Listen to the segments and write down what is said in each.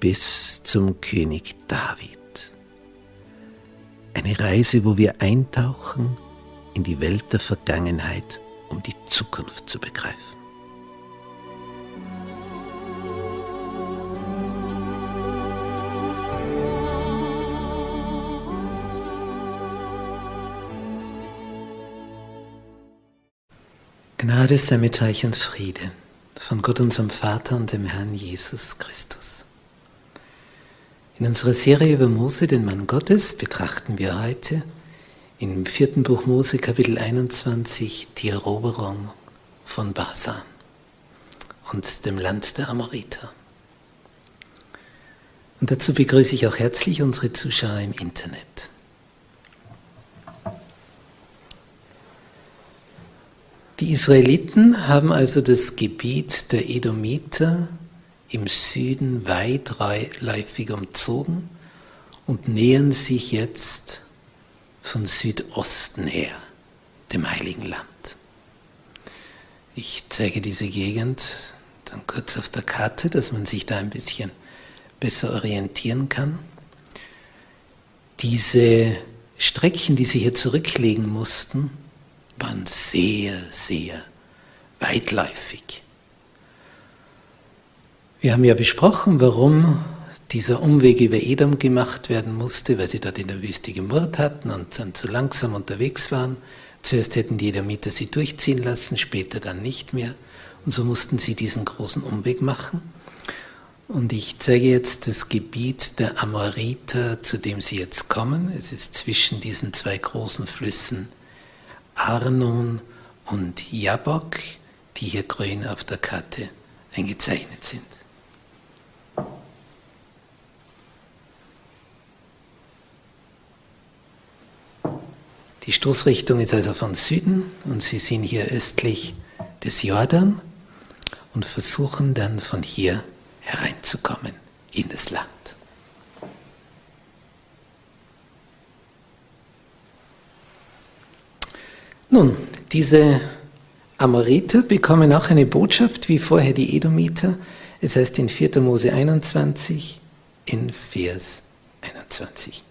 bis zum König David. Eine Reise, wo wir eintauchen in die Welt der Vergangenheit, um die Zukunft zu begreifen. Gnade sei mit euch und Friede von Gott unserem Vater und dem Herrn Jesus Christus. In unserer Serie über Mose, den Mann Gottes, betrachten wir heute im vierten Buch Mose, Kapitel 21, die Eroberung von Basan und dem Land der Amoriter. Und dazu begrüße ich auch herzlich unsere Zuschauer im Internet. Die Israeliten haben also das Gebiet der Edomiter im Süden weitläufig umzogen und nähern sich jetzt von Südosten her dem Heiligen Land. Ich zeige diese Gegend dann kurz auf der Karte, dass man sich da ein bisschen besser orientieren kann. Diese Strecken, die sie hier zurücklegen mussten, waren sehr, sehr weitläufig. Wir haben ja besprochen, warum dieser Umweg über Edom gemacht werden musste, weil sie dort in der Wüste gemurrt hatten und dann zu langsam unterwegs waren. Zuerst hätten die Edomiter sie durchziehen lassen, später dann nicht mehr. Und so mussten sie diesen großen Umweg machen. Und ich zeige jetzt das Gebiet der Amoriter, zu dem sie jetzt kommen. Es ist zwischen diesen zwei großen Flüssen Arnon und Jabok, die hier grün auf der Karte eingezeichnet sind. Die Stoßrichtung ist also von Süden und Sie sind hier östlich des Jordan und versuchen dann von hier hereinzukommen in das Land. Nun, diese Amoriter bekommen auch eine Botschaft, wie vorher die Edomiter. Es heißt in 4. Mose 21 in Vers 21.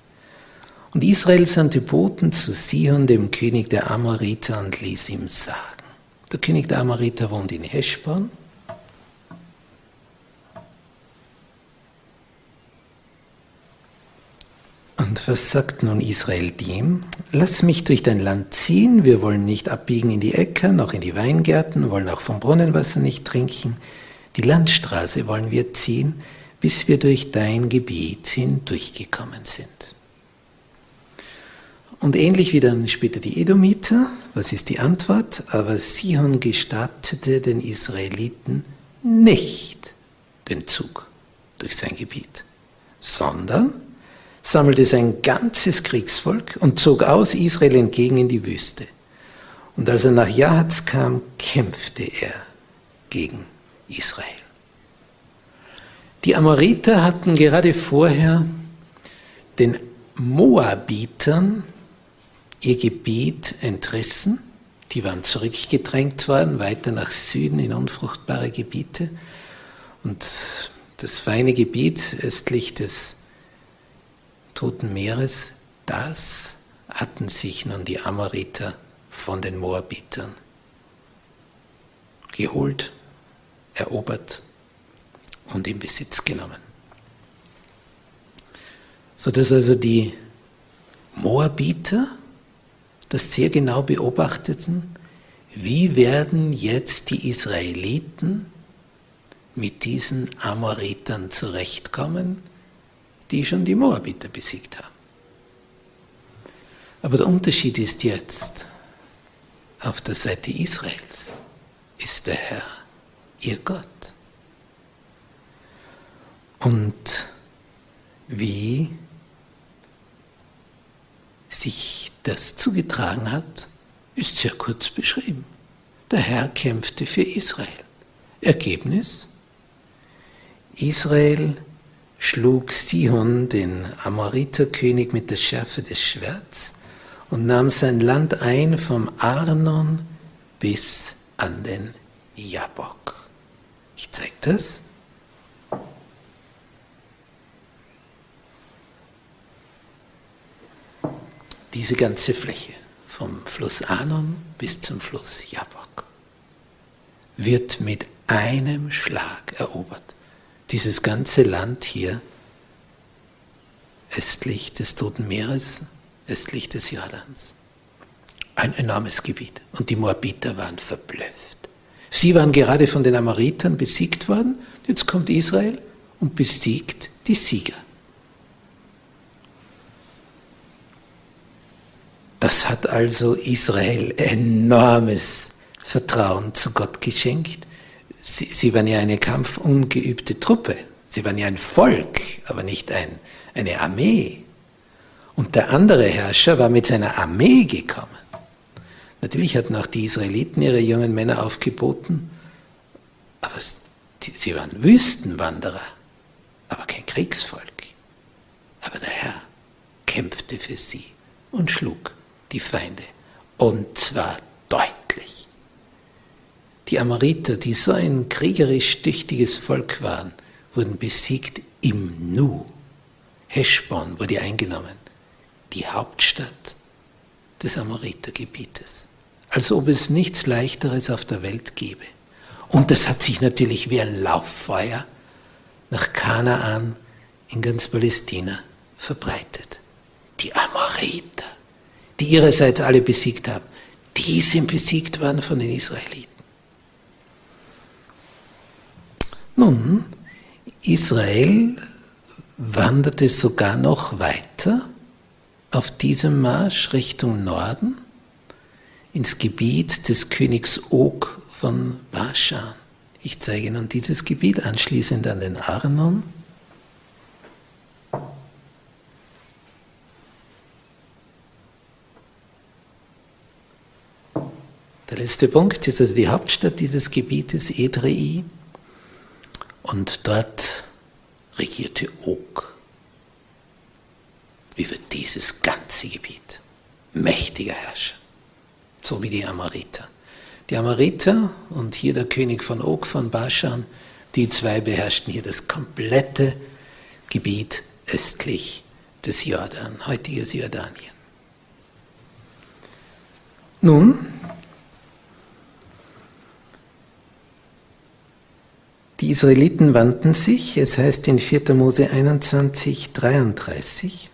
Und Israel sandte Boten zu Sihon, dem König der Amoriter, und ließ ihm sagen. Der König der Amoriter wohnt in Heschbon. Und was sagt nun Israel dem? Lass mich durch dein Land ziehen, wir wollen nicht abbiegen in die Äcker, noch in die Weingärten, wollen auch vom Brunnenwasser nicht trinken. Die Landstraße wollen wir ziehen, bis wir durch dein Gebiet hindurchgekommen sind. Und ähnlich wie dann später die Edomiter, was ist die Antwort? Aber Sihon gestattete den Israeliten nicht den Zug durch sein Gebiet, sondern sammelte sein ganzes Kriegsvolk und zog aus Israel entgegen in die Wüste. Und als er nach Jahatz kam, kämpfte er gegen Israel. Die Amoriter hatten gerade vorher den Moabitern ihr Gebiet entrissen. Die waren zurückgedrängt worden, weiter nach Süden in unfruchtbare Gebiete. Und das feine Gebiet östlich des Toten Meeres, das hatten sich nun die Amoriter von den Moabitern geholt, erobert und in Besitz genommen. Sodass also die Moabiter das sehr genau beobachteten, wie werden jetzt die Israeliten mit diesen Amoritern zurechtkommen, die schon die Moabiter besiegt haben. Aber der Unterschied ist jetzt, auf der Seite Israels ist der Herr ihr Gott. Und wie sich das zugetragen hat, ist sehr kurz beschrieben. Der Herr kämpfte für Israel. Ergebnis? Israel schlug Sihon, den Amoriterkönig, mit der Schärfe des Schwerts und nahm sein Land ein vom Arnon bis an den Jabok. Ich zeige das. Diese ganze Fläche vom Fluss Arnon bis zum Fluss Jabok wird mit einem Schlag erobert. Dieses ganze Land hier östlich des Toten Meeres, östlich des Jordans. Ein enormes Gebiet. Und die Moabiter waren verblüfft. Sie waren gerade von den Amoritern besiegt worden. Jetzt kommt Israel und besiegt die Sieger. Das hat also Israel enormes Vertrauen zu Gott geschenkt. Sie, sie waren ja eine kampfungeübte Truppe. Sie waren ja ein Volk, aber nicht ein, eine Armee. Und der andere Herrscher war mit seiner Armee gekommen. Natürlich hatten auch die Israeliten ihre jungen Männer aufgeboten, aber sie waren Wüstenwanderer, aber kein Kriegsvolk. Aber der Herr kämpfte für sie und schlug die Feinde. Und zwar deutlich. Die Amoriter, die so ein kriegerisch tüchtiges Volk waren, wurden besiegt im Nu. Heschbon wurde eingenommen, die Hauptstadt des Amoritergebietes. Als ob es nichts Leichteres auf der Welt gäbe. Und das hat sich natürlich wie ein Lauffeuer nach Kanaan in ganz Palästina verbreitet. Die Amoriter die ihrerseits alle besiegt haben, die sind besiegt worden von den Israeliten. Nun, Israel wanderte sogar noch weiter auf diesem Marsch Richtung Norden ins Gebiet des Königs Og von Baschan. Ich zeige nun dieses Gebiet anschließend an den Arnon. Der letzte Punkt ist also die Hauptstadt dieses Gebietes, Edrei. Und dort regierte Og über dieses ganze Gebiet. Mächtiger Herrscher. So wie die Amariter. Die Amariter und hier der König von Og von Baschan, die zwei beherrschten hier das komplette Gebiet östlich des Jordan, heutiges Jordanien. Nun, Die Israeliten wandten sich, es heißt in 4. Mose 21, 33,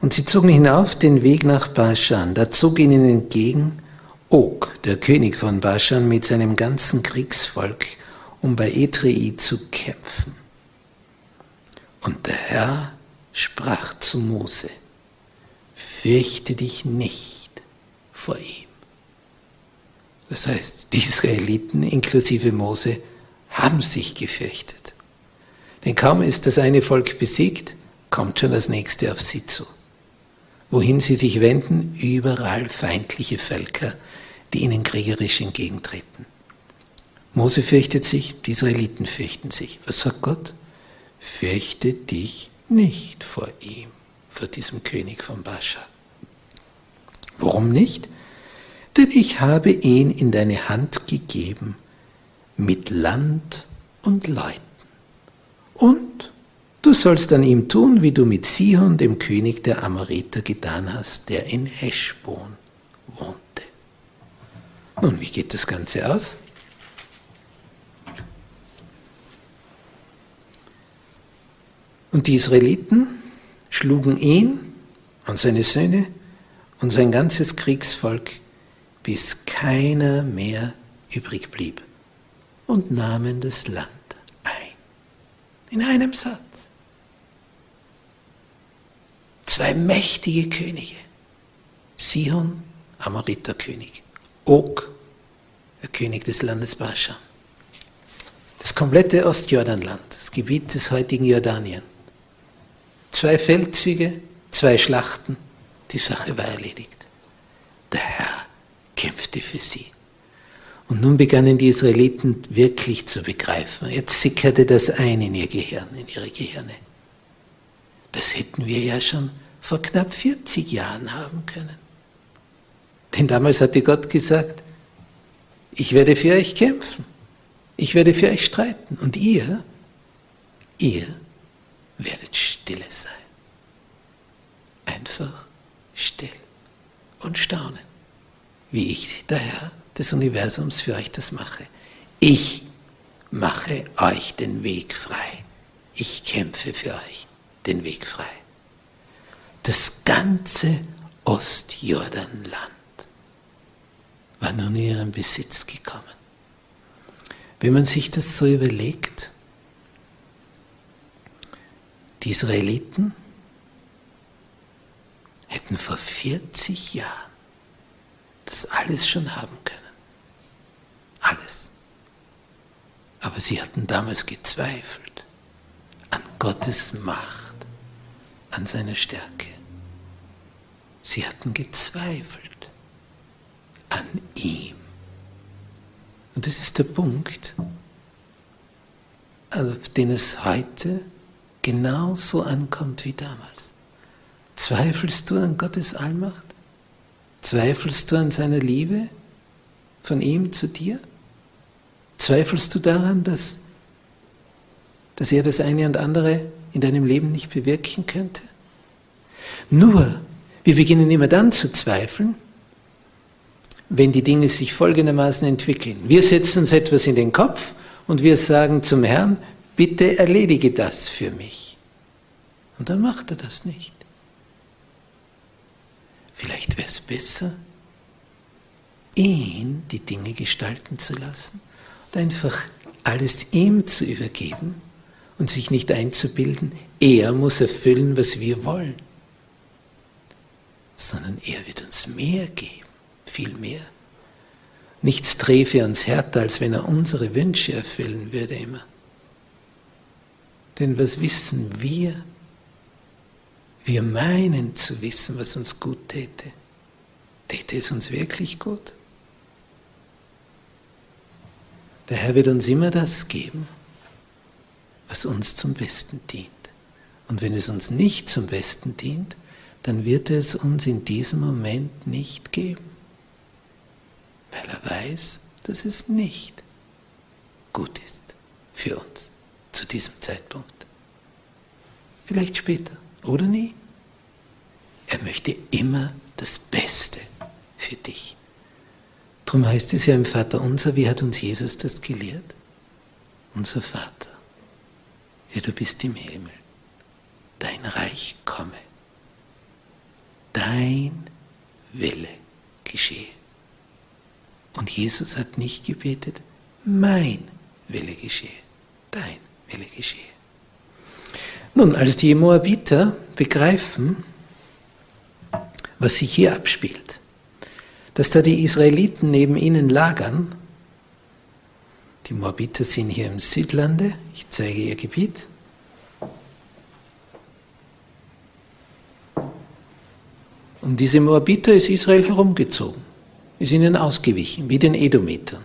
und sie zogen hinauf den Weg nach Baschan. Da zog ihnen entgegen Og, der König von Baschan, mit seinem ganzen Kriegsvolk, um bei Edrei zu kämpfen. Und der Herr sprach zu Mose, fürchte dich nicht vor ihm. Das heißt, die Israeliten inklusive Mose haben sich gefürchtet. Denn kaum ist das eine Volk besiegt, kommt schon das nächste auf sie zu. Wohin sie sich wenden, überall feindliche Völker, die ihnen kriegerisch entgegentreten. Mose fürchtet sich, die Israeliten fürchten sich. Was sagt Gott? Fürchte dich nicht vor ihm, vor diesem König von Bascha. Warum nicht? Denn ich habe ihn in deine Hand gegeben, mit Land und Leuten. Und du sollst an ihm tun, wie du mit Sihon, dem König der Amoriter, getan hast, der in Heschbon wohnte. Nun, wie geht das Ganze aus? Und die Israeliten schlugen ihn und seine Söhne und sein ganzes Kriegsvolk, bis keiner mehr übrig blieb, und nahmen das Land ein. In einem Satz. Zwei mächtige Könige. Sihon, Amoriterkönig. Og, der König des Landes Baschan. Das komplette Ostjordanland, das Gebiet des heutigen Jordanien. Zwei Feldzüge, zwei Schlachten, die Sache war erledigt. Der Herr kämpfte für sie. Und nun begannen die Israeliten wirklich zu begreifen. Jetzt sickerte das ein in ihr Gehirn, in ihre Gehirne. Das hätten wir ja schon vor knapp 40 Jahren haben können. Denn damals hatte Gott gesagt, ich werde für euch kämpfen, ich werde für euch streiten und ihr, ihr werdet stille sein. Einfach still und staunen, wie ich, der Herr des Universums, für euch das mache. Ich mache euch den Weg frei. Ich kämpfe für euch den Weg frei. Das ganze Ostjordanland war nun in ihren Besitz gekommen. Wenn man sich das so überlegt, die Israeliten hätten vor 40 Jahren das alles schon haben können. Alles. Aber sie hatten damals gezweifelt an Gottes Macht, an seiner Stärke. Sie hatten gezweifelt an ihm. Und das ist der Punkt, auf den es heute genauso ankommt wie damals. Zweifelst du an Gottes Allmacht? Zweifelst du an seiner Liebe von ihm zu dir? Zweifelst du daran, dass, dass er das eine und andere in deinem Leben nicht bewirken könnte? Nur, wir beginnen immer dann zu zweifeln, wenn die Dinge sich folgendermaßen entwickeln. Wir setzen uns etwas in den Kopf und wir sagen zum Herrn, bitte erledige das für mich. Und dann macht er das nicht. Vielleicht wäre es besser, ihn die Dinge gestalten zu lassen einfach alles ihm zu übergeben und sich nicht einzubilden, er muss erfüllen, was wir wollen, sondern er wird uns mehr geben, viel mehr. Nichts träfe uns härter, als wenn er unsere Wünsche erfüllen würde immer. Denn was wissen wir? Wir meinen zu wissen, was uns gut täte. Täte es uns wirklich gut? Der Herr wird uns immer das geben, was uns zum Besten dient. Und wenn es uns nicht zum Besten dient, dann wird er es uns in diesem Moment nicht geben, weil er weiß, dass es nicht gut ist für uns zu diesem Zeitpunkt. Vielleicht später oder nie. Er möchte immer das Beste für dich. Darum heißt es ja im Vater unser, wie hat uns Jesus das gelehrt? Unser Vater, ja du bist im Himmel, dein Reich komme, dein Wille geschehe. Und Jesus hat nicht gebetet, mein Wille geschehe, dein Wille geschehe. Nun, als die Moabiter begreifen, was sich hier abspielt, dass da die Israeliten neben ihnen lagern, die Moabiter sind hier im Südlande, ich zeige ihr Gebiet, Um diese Moabiter ist Israel herumgezogen, ist ihnen ausgewichen, wie den Edometern.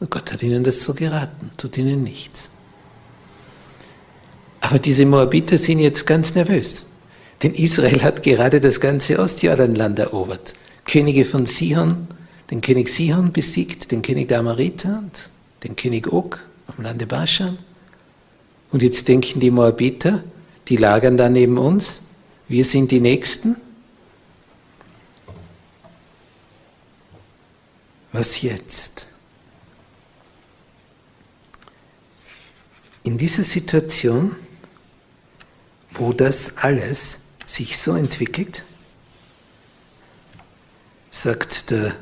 Und Gott hat ihnen das so geraten, tut ihnen nichts. Aber diese Moabiter sind jetzt ganz nervös, denn Israel hat gerade das ganze Ostjordanland erobert. Könige von Sihon, den König Sihon besiegt, den König der Amariter und den König Og am Lande Baschan. Und jetzt denken die Moabiter, die lagern da neben uns, wir sind die Nächsten. Was jetzt? In dieser Situation wo das alles sich so entwickelt, sagt der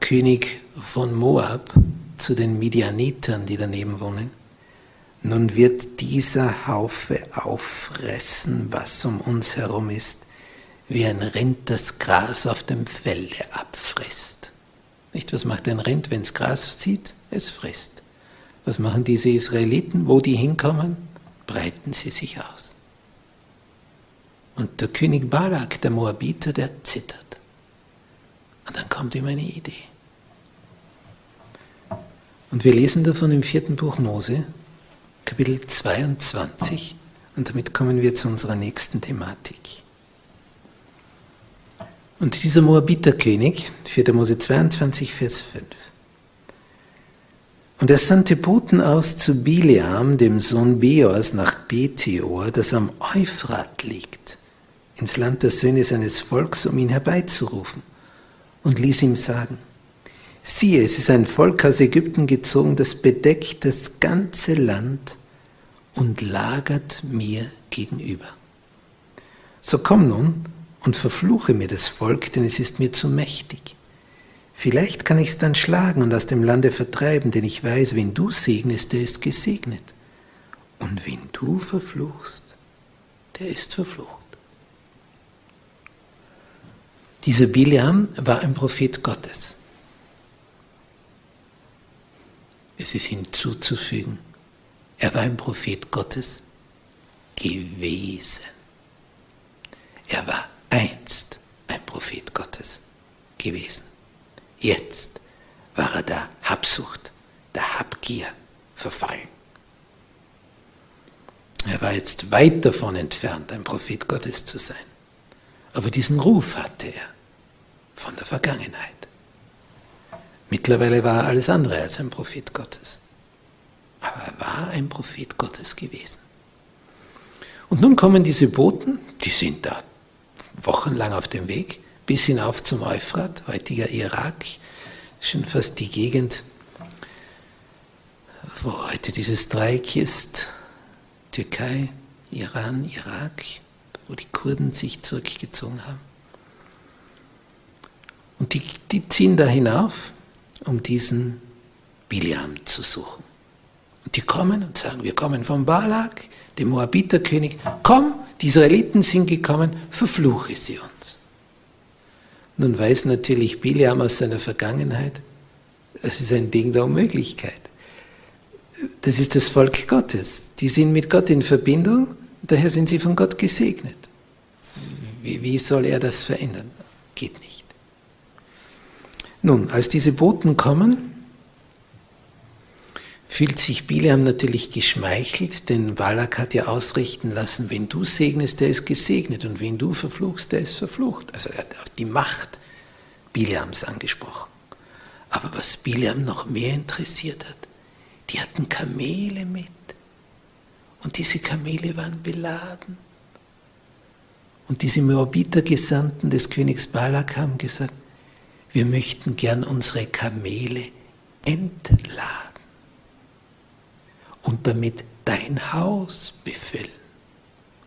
König von Moab zu den Midianitern, die daneben wohnen, nun wird dieser Haufe auffressen, was um uns herum ist, wie ein Rind das Gras auf dem Felde abfrisst. Nicht, was macht ein Rind, wenn es Gras sieht? Es frisst. Was machen diese Israeliten? Wo die hinkommen, breiten sie sich aus. Und der König Balak, der Moabiter, der zittert. Und dann kommt ihm eine Idee. Und wir lesen davon im vierten Buch Mose, Kapitel 22, und damit kommen wir zu unserer nächsten Thematik. Und dieser Moabiterkönig, 4. Mose 22, Vers 5. Und er sandte Boten aus zu Bileam, dem Sohn Beors, nach Betheor, das am Euphrat liegt, ins Land der Söhne seines Volks, um ihn herbeizurufen, und ließ ihm sagen, siehe, es ist ein Volk aus Ägypten gezogen, das bedeckt das ganze Land und lagert mir gegenüber. So komm nun und verfluche mir das Volk, denn es ist mir zu mächtig. Vielleicht kann ich es dann schlagen und aus dem Lande vertreiben, denn ich weiß, wenn du segnest, der ist gesegnet. Und wenn du verfluchst, der ist verflucht. Dieser Biliam war ein Prophet Gottes. Es ist hinzuzufügen, er war ein Prophet Gottes gewesen. Er war einst ein Prophet Gottes gewesen. Jetzt war er der Habsucht, der Habgier verfallen. Er war jetzt weit davon entfernt, ein Prophet Gottes zu sein. Aber diesen Ruf hatte er von der Vergangenheit. Mittlerweile war er alles andere als ein Prophet Gottes. Aber er war ein Prophet Gottes gewesen. Und nun kommen diese Boten, die sind da wochenlang auf dem Weg, bis hinauf zum Euphrat, heutiger Irak, schon fast die Gegend, wo heute dieses Dreieck ist, Türkei, Iran, Irak, wo die Kurden sich zurückgezogen haben. Und die, die ziehen da hinauf, um diesen Biliam zu suchen. Und die kommen und sagen, wir kommen vom Balak, dem Moabiterkönig, komm, die Israeliten sind gekommen, verfluche sie uns. Nun weiß natürlich Biliam aus seiner Vergangenheit, das ist ein Ding der Unmöglichkeit. Das ist das Volk Gottes. Die sind mit Gott in Verbindung, daher sind sie von Gott gesegnet. Wie, wie soll er das verändern? Geht nicht. Nun, als diese Boten kommen, fühlt sich Bileam natürlich geschmeichelt, denn Balak hat ja ausrichten lassen, wenn du segnest, der ist gesegnet und wenn du verfluchst, der ist verflucht. Also er hat auch die Macht Bileams angesprochen. Aber was Bileam noch mehr interessiert hat, die hatten Kamele mit und diese Kamele waren beladen. Und diese Moabiter-Gesandten des Königs Balak haben gesagt, wir möchten gern unsere Kamele entladen und damit dein Haus befüllen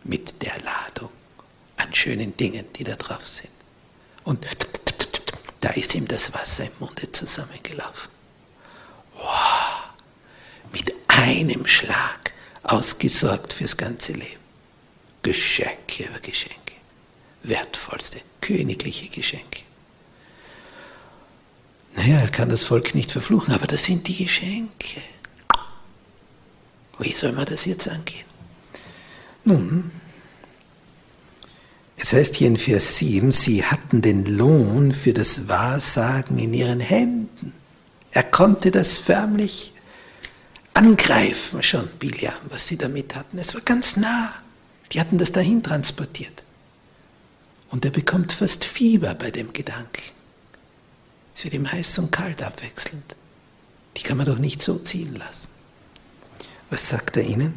mit der Ladung an schönen Dingen, die da drauf sind. Und da ist ihm das Wasser im Munde zusammengelaufen. Wow, mit einem Schlag ausgesorgt fürs ganze Leben. Geschenke über Geschenke. Wertvollste, königliche Geschenke. Naja, er kann das Volk nicht verfluchen, aber das sind die Geschenke. Wie soll man das jetzt angehen? Nun, es heißt hier in Vers 7, sie hatten den Lohn für das Wahrsagen in ihren Händen. Er konnte das förmlich angreifen schon, Biliam, was sie damit hatten. Es war ganz nah. Die hatten das dahin transportiert. Und er bekommt fast Fieber bei dem Gedanken. Es wird ihm heiß und kalt abwechselnd. Die kann man doch nicht so ziehen lassen. Was sagt er ihnen?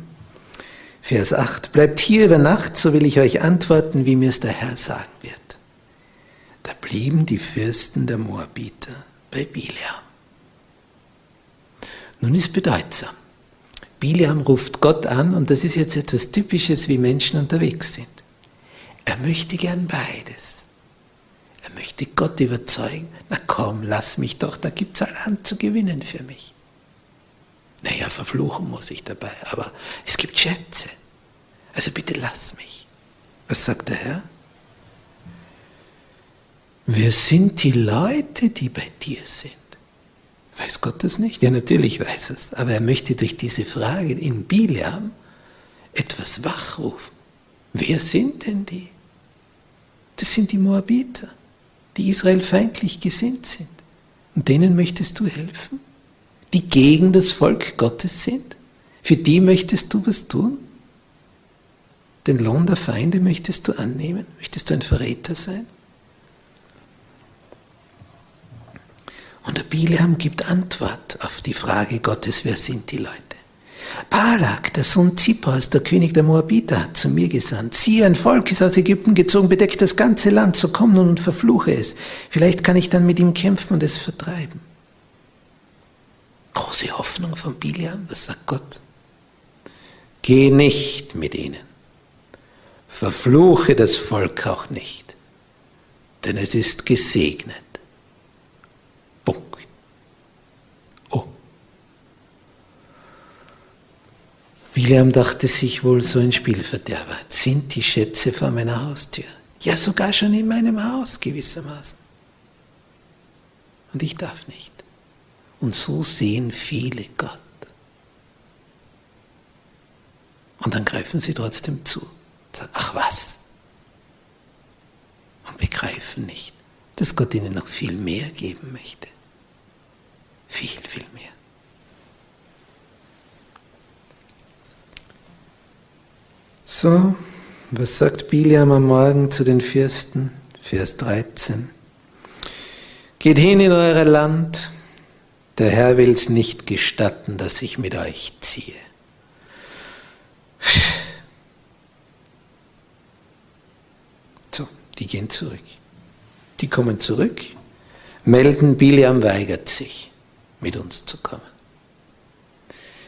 Vers 8. Bleibt hier über Nacht, so will ich euch antworten, wie mir es der Herr sagen wird. Da blieben die Fürsten der Moabiter bei Bileam. Nun ist bedeutsam. Biliam ruft Gott an und das ist jetzt etwas Typisches, wie Menschen unterwegs sind. Er möchte gern beides. Er möchte Gott überzeugen, na komm, lass mich doch, da gibt es allerhand zu gewinnen für mich. Naja, verfluchen muss ich dabei, aber es gibt Schätze. Also bitte lass mich. Was sagt der Herr? Wer sind die Leute, die bei dir sind? Weiß Gott das nicht? Ja, natürlich weiß es. Aber er möchte durch diese Frage in Bileam etwas wachrufen. Wer sind denn die? Das sind die Moabiter, die Israel feindlich gesinnt sind. Und denen möchtest du helfen? Die gegen das Volk Gottes sind? Für die möchtest du was tun? Den Lohn der Feinde möchtest du annehmen? Möchtest du ein Verräter sein? Und der Bileam gibt Antwort auf die Frage Gottes, wer sind die Leute? Balak, der Sohn Zippors, der König der Moabiter, hat zu mir gesandt. Siehe, ein Volk ist aus Ägypten gezogen, bedeckt das ganze Land, so komm nun und verfluche es. Vielleicht kann ich dann mit ihm kämpfen und es vertreiben. Große Hoffnung von Bileam, was sagt Gott? Geh nicht mit ihnen. Verfluche das Volk auch nicht, denn es ist gesegnet. William dachte sich wohl so ein Spielverderber. Sind die Schätze vor meiner Haustür? Ja, sogar schon in meinem Haus gewissermaßen. Und ich darf nicht. Und so sehen viele Gott. Und dann greifen sie trotzdem zu. Sagen, ach was. Und begreifen nicht, dass Gott ihnen noch viel mehr geben möchte. Viel, viel mehr. So, was sagt Biliam am Morgen zu den Fürsten? Vers 13. Geht hin in euer Land, der Herr will es nicht gestatten, dass ich mit euch ziehe. So, die gehen zurück. Die kommen zurück, melden, Biliam weigert sich, mit uns zu kommen.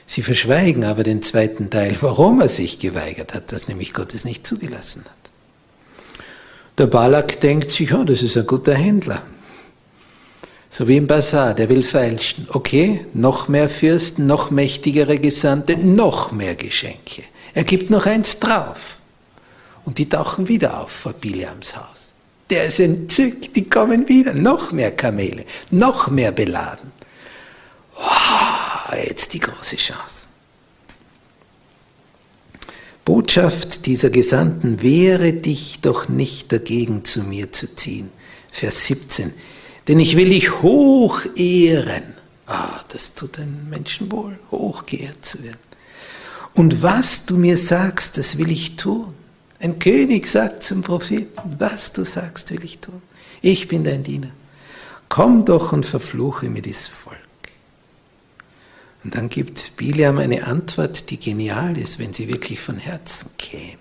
Sie verschweigen aber den zweiten Teil, warum er sich geweigert hat, dass nämlich Gott es nicht zugelassen hat. Der Balak denkt sich, oh, das ist ein guter Händler. So wie im Bazar, der will feilschen. Okay, noch mehr Fürsten, noch mächtigere Gesandte, noch mehr Geschenke. Er gibt noch eins drauf. Und die tauchen wieder auf vor Biliams Haus. Der ist entzückt, die kommen wieder. Noch mehr Kamele, noch mehr beladen. Wow jetzt die große Chance. Botschaft dieser Gesandten, wehre dich doch nicht dagegen, zu mir zu ziehen. Vers 17. Denn ich will dich hoch ehren. Ah, das tut den Menschen wohl, hoch geehrt zu werden. Und was du mir sagst, das will ich tun. Ein König sagt zum Propheten, was du sagst, will ich tun. Ich bin dein Diener. Komm doch und verfluche mir das Volk. Und dann gibt Biliam eine Antwort, die genial ist, wenn sie wirklich von Herzen käme.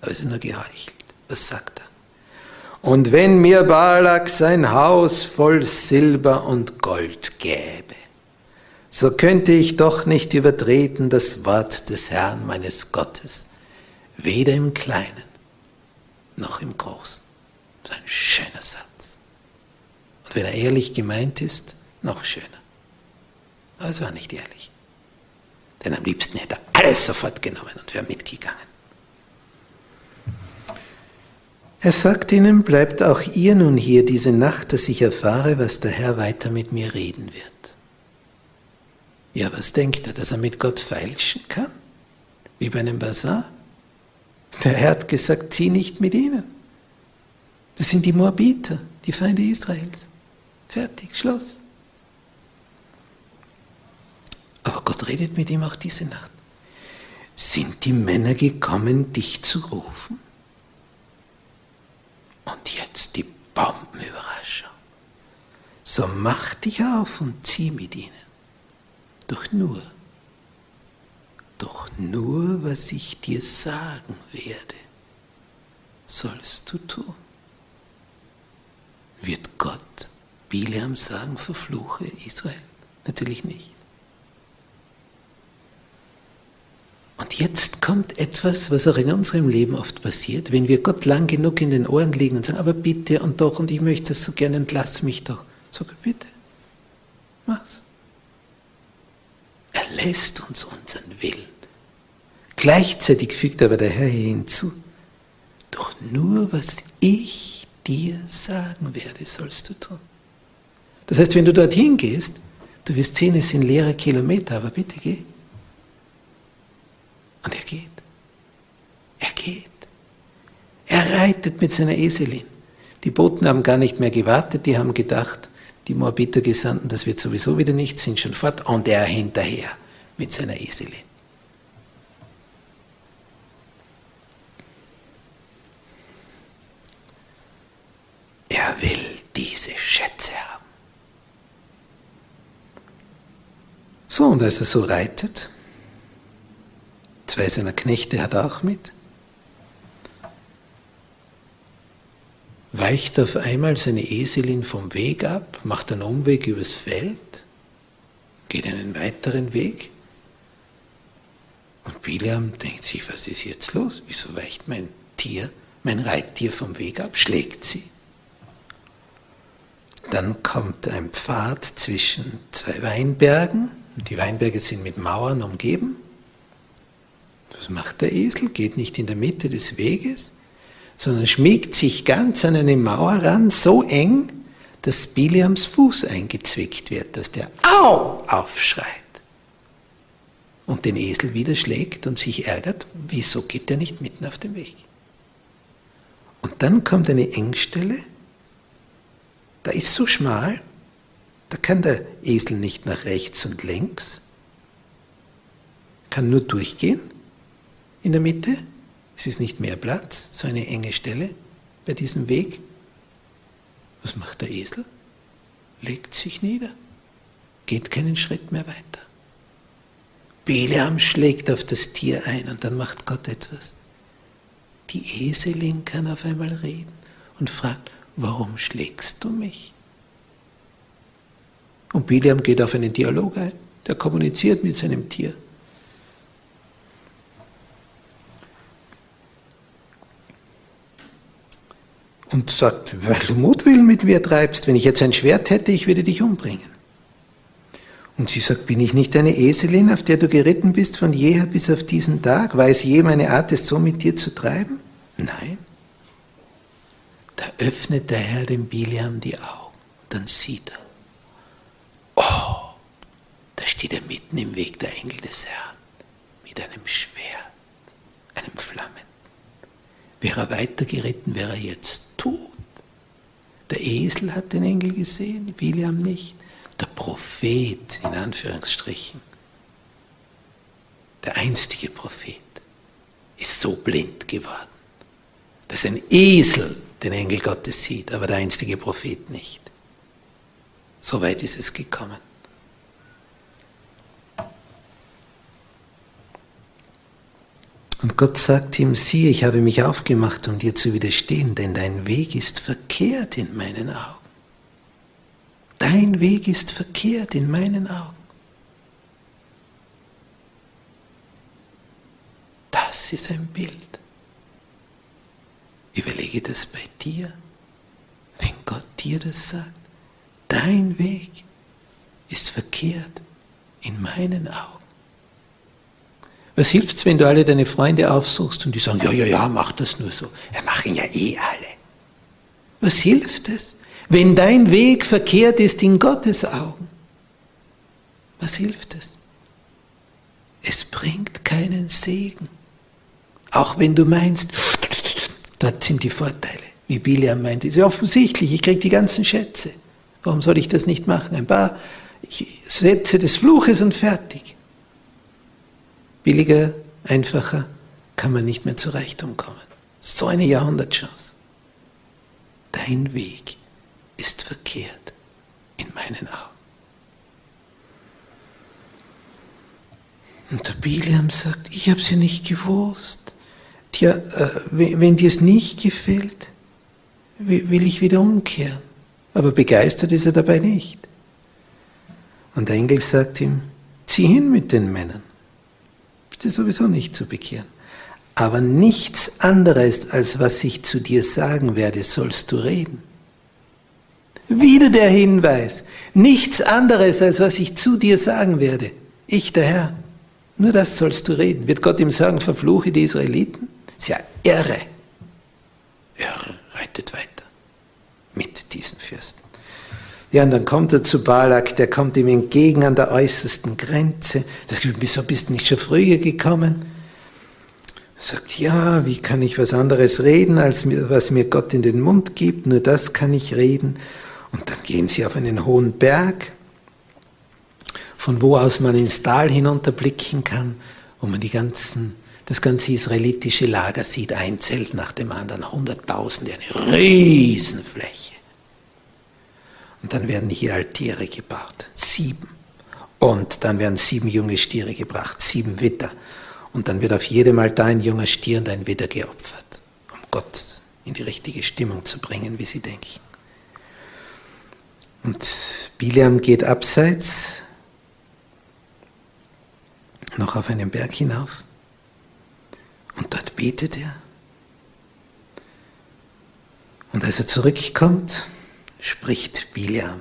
Aber es ist nur geheuchelt. Was sagt er? Und wenn mir Balak sein Haus voll Silber und Gold gäbe, so könnte ich doch nicht übertreten das Wort des Herrn meines Gottes, weder im Kleinen noch im Großen. So ein schöner Satz. Und wenn er ehrlich gemeint ist, noch schöner. Aber es war nicht ehrlich. Denn am liebsten hätte er alles sofort genommen und wäre mitgegangen. Er sagt ihnen, bleibt auch ihr nun hier diese Nacht, dass ich erfahre, was der Herr weiter mit mir reden wird. Ja, was denkt er, dass er mit Gott feilschen kann? Wie bei einem Bazar? Der Herr hat gesagt, zieh nicht mit ihnen. Das sind die Moabiter, die Feinde Israels. Fertig, Schluss. Aber Gott redet mit ihm auch diese Nacht. Sind die Männer gekommen, dich zu rufen? Und jetzt die Bombenüberraschung. So mach dich auf und zieh mit ihnen. Doch nur, doch nur, was ich dir sagen werde, sollst du tun. Wird Gott Bileam sagen, verfluche Israel? Natürlich nicht. Jetzt kommt etwas, was auch in unserem Leben oft passiert, wenn wir Gott lang genug in den Ohren liegen und sagen, aber bitte und doch und ich möchte das so gerne, entlass mich doch. Sag bitte, mach's. Er lässt uns unseren Willen. Gleichzeitig fügt aber der Herr hier hinzu, doch nur was ich dir sagen werde, sollst du tun. Das heißt, wenn du dorthin gehst, du wirst sehen, es sind leere Kilometer, aber bitte geh. Und er geht. Er geht. Er reitet mit seiner Eselin. Die Boten haben gar nicht mehr gewartet, die haben gedacht, die Moabiter Gesandten, das wird sowieso wieder nicht, sind schon fort. Und er hinterher mit seiner Eselin. Er will diese Schätze haben. So, und als er so reitet, zwei seiner Knechte hat er auch mit, weicht auf einmal seine Eselin vom Weg ab, macht einen Umweg übers Feld, geht einen weiteren Weg. Und Bileam denkt sich, was ist jetzt los? Wieso weicht mein Tier, mein Reittier vom Weg ab, schlägt sie? Dann kommt ein Pfad zwischen zwei Weinbergen. Die Weinberge sind mit Mauern umgeben. Was macht der Esel? Geht nicht in der Mitte des Weges, sondern schmiegt sich ganz an eine Mauer ran, so eng, dass Biliams Fuß eingezwickt wird, dass der Au aufschreit und den Esel wieder schlägt und sich ärgert, wieso geht der nicht mitten auf dem Weg? Und dann kommt eine Engstelle, da ist so schmal, da kann der Esel nicht nach rechts und links, kann nur durchgehen in der Mitte. Es ist nicht mehr Platz, so eine enge Stelle bei diesem Weg. Was macht der Esel? Legt sich nieder, geht keinen Schritt mehr weiter. Bileam schlägt auf das Tier ein und dann macht Gott etwas. Die Eselin kann auf einmal reden und fragt, warum schlägst du mich? Und Bileam geht auf einen Dialog ein, der kommuniziert mit seinem Tier. Und sagt, weil du Mutwillen mit mir treibst, wenn ich jetzt ein Schwert hätte, ich würde dich umbringen. Und sie sagt, bin ich nicht eine Eselin, auf der du geritten bist von jeher bis auf diesen Tag? Weiß je meine Art, es so mit dir zu treiben? Nein. Da öffnet der Herr dem Biliam die Augen. Dann sieht er, oh, da steht er mitten im Weg der Engel des Herrn mit einem Schwert, einem Flammen. Wäre er weitergeritten, wäre er jetzt. Der Esel hat den Engel gesehen, William nicht. Der Prophet, in Anführungsstrichen, der einstige Prophet, ist so blind geworden, dass ein Esel den Engel Gottes sieht, aber der einstige Prophet nicht. So weit ist es gekommen. Und Gott sagt ihm, siehe, ich habe mich aufgemacht, um dir zu widerstehen, denn dein Weg ist verkehrt in meinen Augen. Dein Weg ist verkehrt in meinen Augen. Das ist ein Bild. Überlege das bei dir, wenn Gott dir das sagt. Dein Weg ist verkehrt in meinen Augen. Was hilft's, wenn du alle deine Freunde aufsuchst und die sagen, ja, ja, ja, mach das nur so. Ja, machen ja eh alle. Was hilft es, wenn dein Weg verkehrt ist in Gottes Augen? Was hilft es? Es bringt keinen Segen. Auch wenn du meinst, dort sind die Vorteile. Wie Biliam meint, ist ja offensichtlich, ich kriege die ganzen Schätze. Warum soll ich das nicht machen? Ein paar Sätze des Fluches und fertig billiger, einfacher kann man nicht mehr zu Reichtum kommen. So eine Jahrhundertchance. Dein Weg ist verkehrt in meinen Augen. Und der Biliam sagt, ich habe es ja nicht gewusst. Tja, äh, wenn dir es nicht gefällt, will ich wieder umkehren. Aber begeistert ist er dabei nicht. Und der Engel sagt ihm, zieh hin mit den Männern. Sie sowieso nicht zu bekehren. Aber nichts anderes, als was ich zu dir sagen werde, sollst du reden. Wieder der Hinweis, nichts anderes, als was ich zu dir sagen werde. Ich, der Herr. Nur das sollst du reden. Wird Gott ihm sagen, verfluche die Israeliten? Ist ja irre. Er reitet weiter mit diesen Fürsten. Ja, und dann kommt er zu Balak, der kommt ihm entgegen an der äußersten Grenze. Das wieso bist du nicht schon früher gekommen? Er sagt, ja, wie kann ich was anderes reden, als was mir Gott in den Mund gibt? Nur das kann ich reden. Und dann gehen sie auf einen hohen Berg, von wo aus man ins Tal hinunterblicken kann, wo man die ganzen, das ganze israelitische Lager sieht, ein Zelt nach dem anderen, Hunderttausende, eine Riesenfläche. Und dann werden hier Altäre gebaut, sieben. Und dann werden sieben junge Stiere gebracht, sieben Witter. Und dann wird auf jedem Altar ein junger Stier und ein Witter geopfert, um Gott in die richtige Stimmung zu bringen, wie sie denken. Und Biliam geht abseits, noch auf einen Berg hinauf. Und dort betet er. Und als er zurückkommt, spricht Biliam.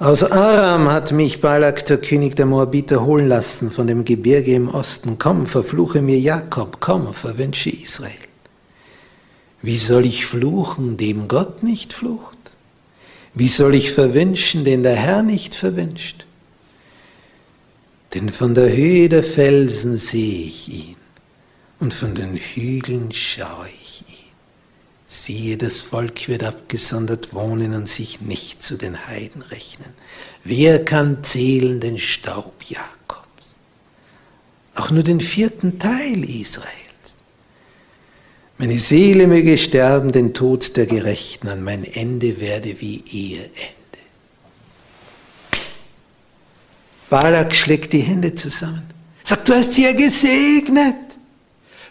Aus Aram hat mich Balak, der König der Moabiter, holen lassen von dem Gebirge im Osten. Komm, verfluche mir Jakob, komm, verwünsche Israel. Wie soll ich fluchen, dem Gott nicht flucht? Wie soll ich verwünschen, den der Herr nicht verwünscht? Denn von der Höhe der Felsen sehe ich ihn und von den Hügeln schaue ich Siehe, das Volk wird abgesondert wohnen und sich nicht zu den Heiden rechnen. Wer kann zählen den Staub Jakobs? Auch nur den vierten Teil Israels. Meine Seele möge sterben den Tod der Gerechten, an mein Ende werde wie ihr Ende. Balak schlägt die Hände zusammen. Sagt, du hast sie ja gesegnet.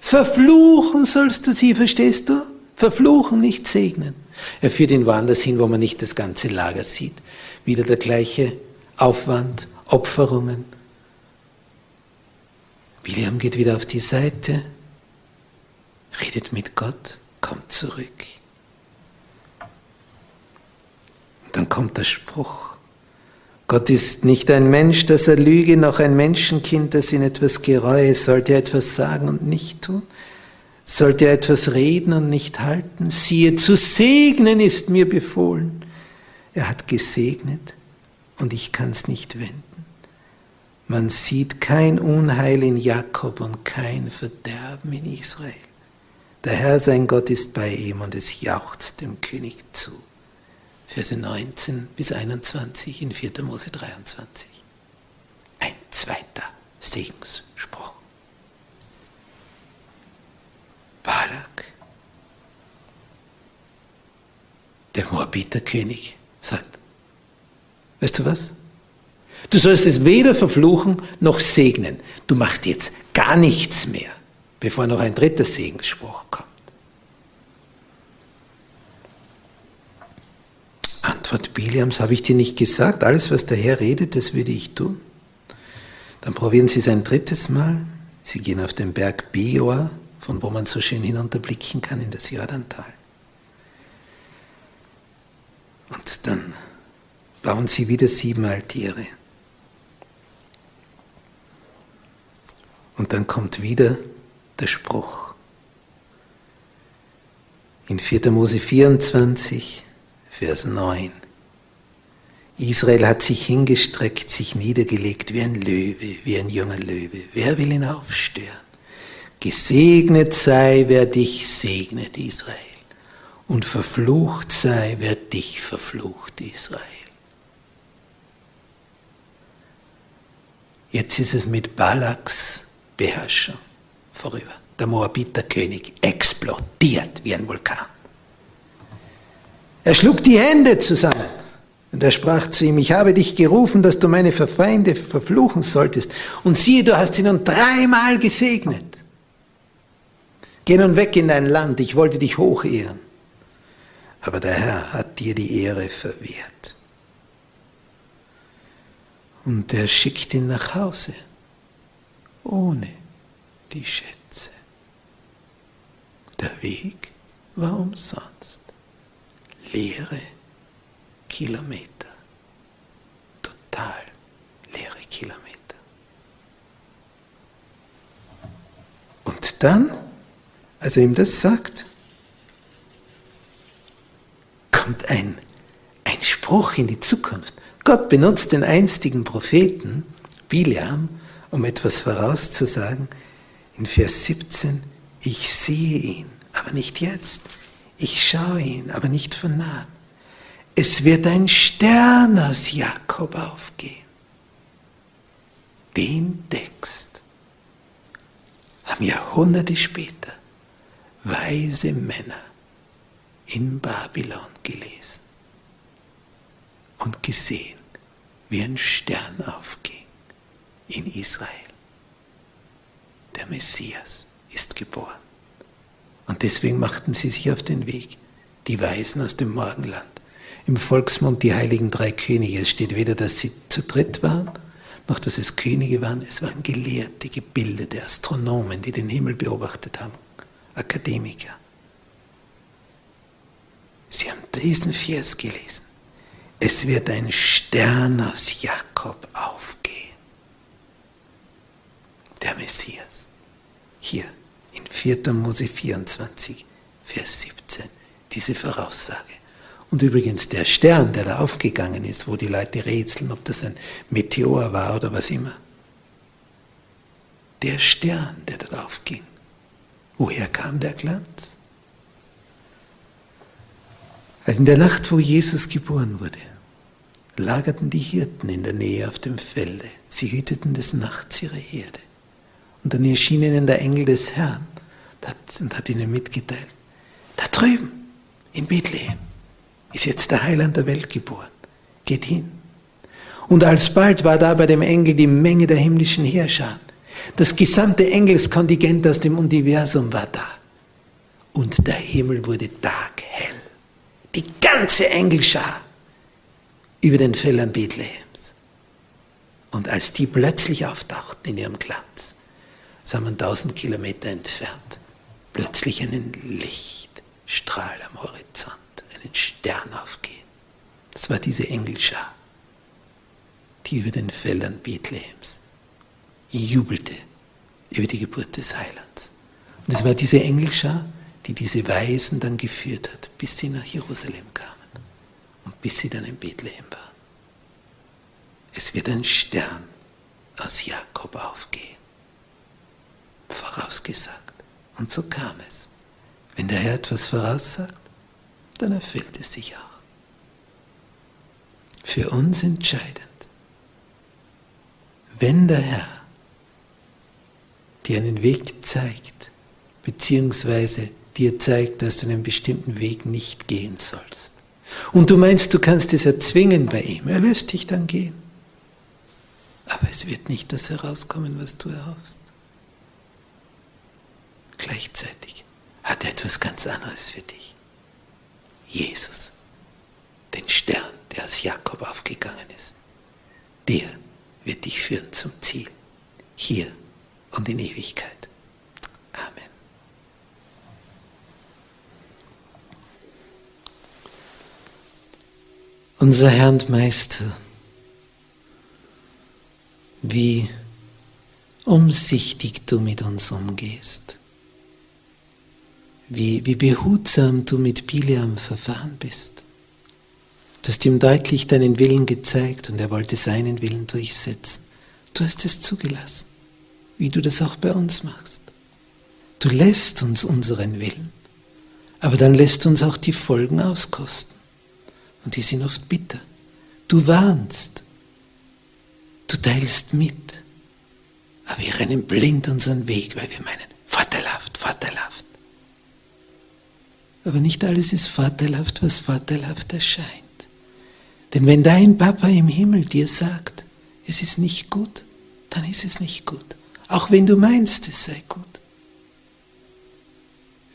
Verfluchen sollst du sie, verstehst du? Verfluchen, nicht segnen. Er führt ihn woanders hin, wo man nicht das ganze Lager sieht. Wieder der gleiche Aufwand, Opferungen. William geht wieder auf die Seite redet mit Gott, kommt zurück. Dann kommt der Spruch. Gott ist nicht ein Mensch, dass er lüge, noch ein Menschenkind, das ihn etwas gereue. Sollte er etwas sagen und nicht tun? Sollte er etwas reden und nicht halten? Siehe, zu segnen ist mir befohlen. Er hat gesegnet und ich kann es nicht wenden. Man sieht kein Unheil in Jakob und kein Verderben in Israel. Der Herr sein Gott ist bei ihm und es jauchzt dem König zu. Verse 19 bis 21 in 4. Mose 23. Ein zweiter Segensspruch. Balak, der Moabiterkönig, sagt, weißt du was? Du sollst es weder verfluchen noch segnen. Du machst jetzt gar nichts mehr bevor noch ein dritter Segensspruch kommt. Antwort Biliams, habe ich dir nicht gesagt, alles, was der Herr redet, das würde ich tun. Dann probieren sie es ein drittes Mal. Sie gehen auf den Berg Beor, von wo man so schön hinunterblicken kann in das Jordantal. Und dann bauen sie wieder sieben Altäre. Und dann kommt wieder der Spruch. In 4. Mose 24, Vers 9. Israel hat sich hingestreckt, sich niedergelegt wie ein Löwe, wie ein junger Löwe. Wer will ihn aufstören? Gesegnet sei, wer dich segnet, Israel. Und verflucht sei, wer dich verflucht, Israel. Jetzt ist es mit Balaks Beherrschung vorüber. Der Moabiterkönig explodiert wie ein Vulkan. Er schlug die Hände zusammen und er sprach zu ihm, ich habe dich gerufen, dass du meine Verfeinde verfluchen solltest. Und siehe, du hast sie nun dreimal gesegnet. Geh nun weg in dein Land, ich wollte dich hochehren. Aber der Herr hat dir die Ehre verwehrt. Und er schickt ihn nach Hause ohne die Schätze. Der Weg war umsonst. Leere Kilometer. Total leere Kilometer. Und dann, als er ihm das sagt, kommt ein, ein Spruch in die Zukunft. Gott benutzt den einstigen Propheten, Biliam, um etwas vorauszusagen. In Vers 17, ich sehe ihn, aber nicht jetzt. Ich schaue ihn, aber nicht von nahem. Es wird ein Stern aus Jakob aufgehen. Den Text haben Jahrhunderte später weise Männer in Babylon gelesen und gesehen, wie ein Stern aufging in Israel. Der Messias ist geboren. Und deswegen machten sie sich auf den Weg, die Weisen aus dem Morgenland. Im Volksmund die heiligen drei Könige. Es steht weder, dass sie zu dritt waren, noch dass es Könige waren. Es waren Gelehrte, gebildete Astronomen, die den Himmel beobachtet haben, Akademiker. Sie haben diesen Vers gelesen. Es wird ein Stern aus Jakob aufgehen. Der Messias. Hier in 4. Mose 24, Vers 17, diese Voraussage. Und übrigens der Stern, der da aufgegangen ist, wo die Leute rätseln, ob das ein Meteor war oder was immer. Der Stern, der dort aufging. Woher kam der Glanz? In der Nacht, wo Jesus geboren wurde, lagerten die Hirten in der Nähe auf dem Felde. Sie hüteten des Nachts ihre Herde. Und dann erschien ihnen der Engel des Herrn und hat ihnen mitgeteilt, da drüben in Bethlehem ist jetzt der Heiland der Welt geboren. Geht hin. Und alsbald war da bei dem Engel die Menge der himmlischen Herrscher. Das gesamte Engelskontingent aus dem Universum war da. Und der Himmel wurde taghell. Die ganze Engelschar über den Feldern Bethlehems. Und als die plötzlich auftauchten in ihrem Glanz, sah man tausend Kilometer entfernt plötzlich einen Lichtstrahl am Horizont, einen Stern aufgehen. Das war diese Engelschar, die über den Feldern Bethlehems jubelte über die Geburt des Heilands. Und es war diese Engelschar, die diese Weisen dann geführt hat, bis sie nach Jerusalem kamen und bis sie dann in Bethlehem waren. Es wird ein Stern aus Jakob aufgehen. Vorausgesagt. Und so kam es. Wenn der Herr etwas voraussagt, dann erfüllt es sich auch. Für uns entscheidend, wenn der Herr dir einen Weg zeigt, beziehungsweise dir zeigt, dass du einen bestimmten Weg nicht gehen sollst. Und du meinst, du kannst es erzwingen bei ihm. Er lässt dich dann gehen. Aber es wird nicht das herauskommen, was du erhoffst. Gleichzeitig hat er etwas ganz anderes für dich. Jesus, den Stern, der aus Jakob aufgegangen ist, der wird dich führen zum Ziel, hier und in Ewigkeit. Amen. Unser Herr und Meister, wie umsichtig du mit uns umgehst, wie, wie behutsam du mit Biliam verfahren bist. Du hast ihm deutlich deinen Willen gezeigt und er wollte seinen Willen durchsetzen. Du hast es zugelassen, wie du das auch bei uns machst. Du lässt uns unseren Willen, aber dann lässt uns auch die Folgen auskosten. Und die sind oft bitter. Du warnst. Du teilst mit. Aber wir rennen blind unseren Weg, weil wir meinen, vorteilhaft, vorteilhaft. Aber nicht alles ist vorteilhaft, was vorteilhaft erscheint. Denn wenn dein Papa im Himmel dir sagt, es ist nicht gut, dann ist es nicht gut. Auch wenn du meinst, es sei gut.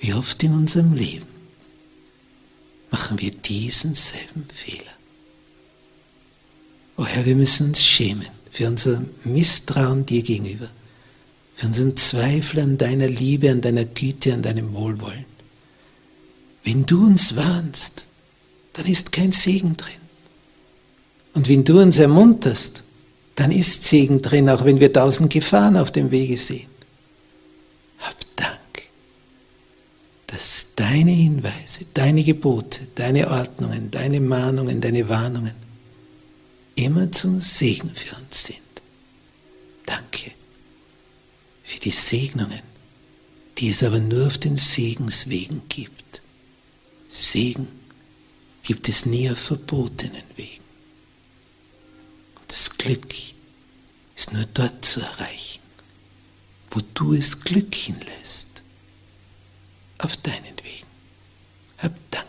Wie oft in unserem Leben machen wir diesen selben Fehler. O Herr, wir müssen uns schämen für unser Misstrauen dir gegenüber, für unseren Zweifel an deiner Liebe, an deiner Güte, an deinem Wohlwollen. Wenn du uns warnst, dann ist kein Segen drin. Und wenn du uns ermunterst, dann ist Segen drin, auch wenn wir tausend Gefahren auf dem Wege sehen. Hab Dank, dass deine Hinweise, deine Gebote, deine Ordnungen, deine Mahnungen, deine Warnungen immer zum Segen für uns sind. Danke für die Segnungen, die es aber nur auf den Segenswegen gibt. Segen gibt es nie auf verbotenen Wegen. Das Glück ist nur dort zu erreichen, wo du es Glück hinlässt, auf deinen Wegen. Hab Dank.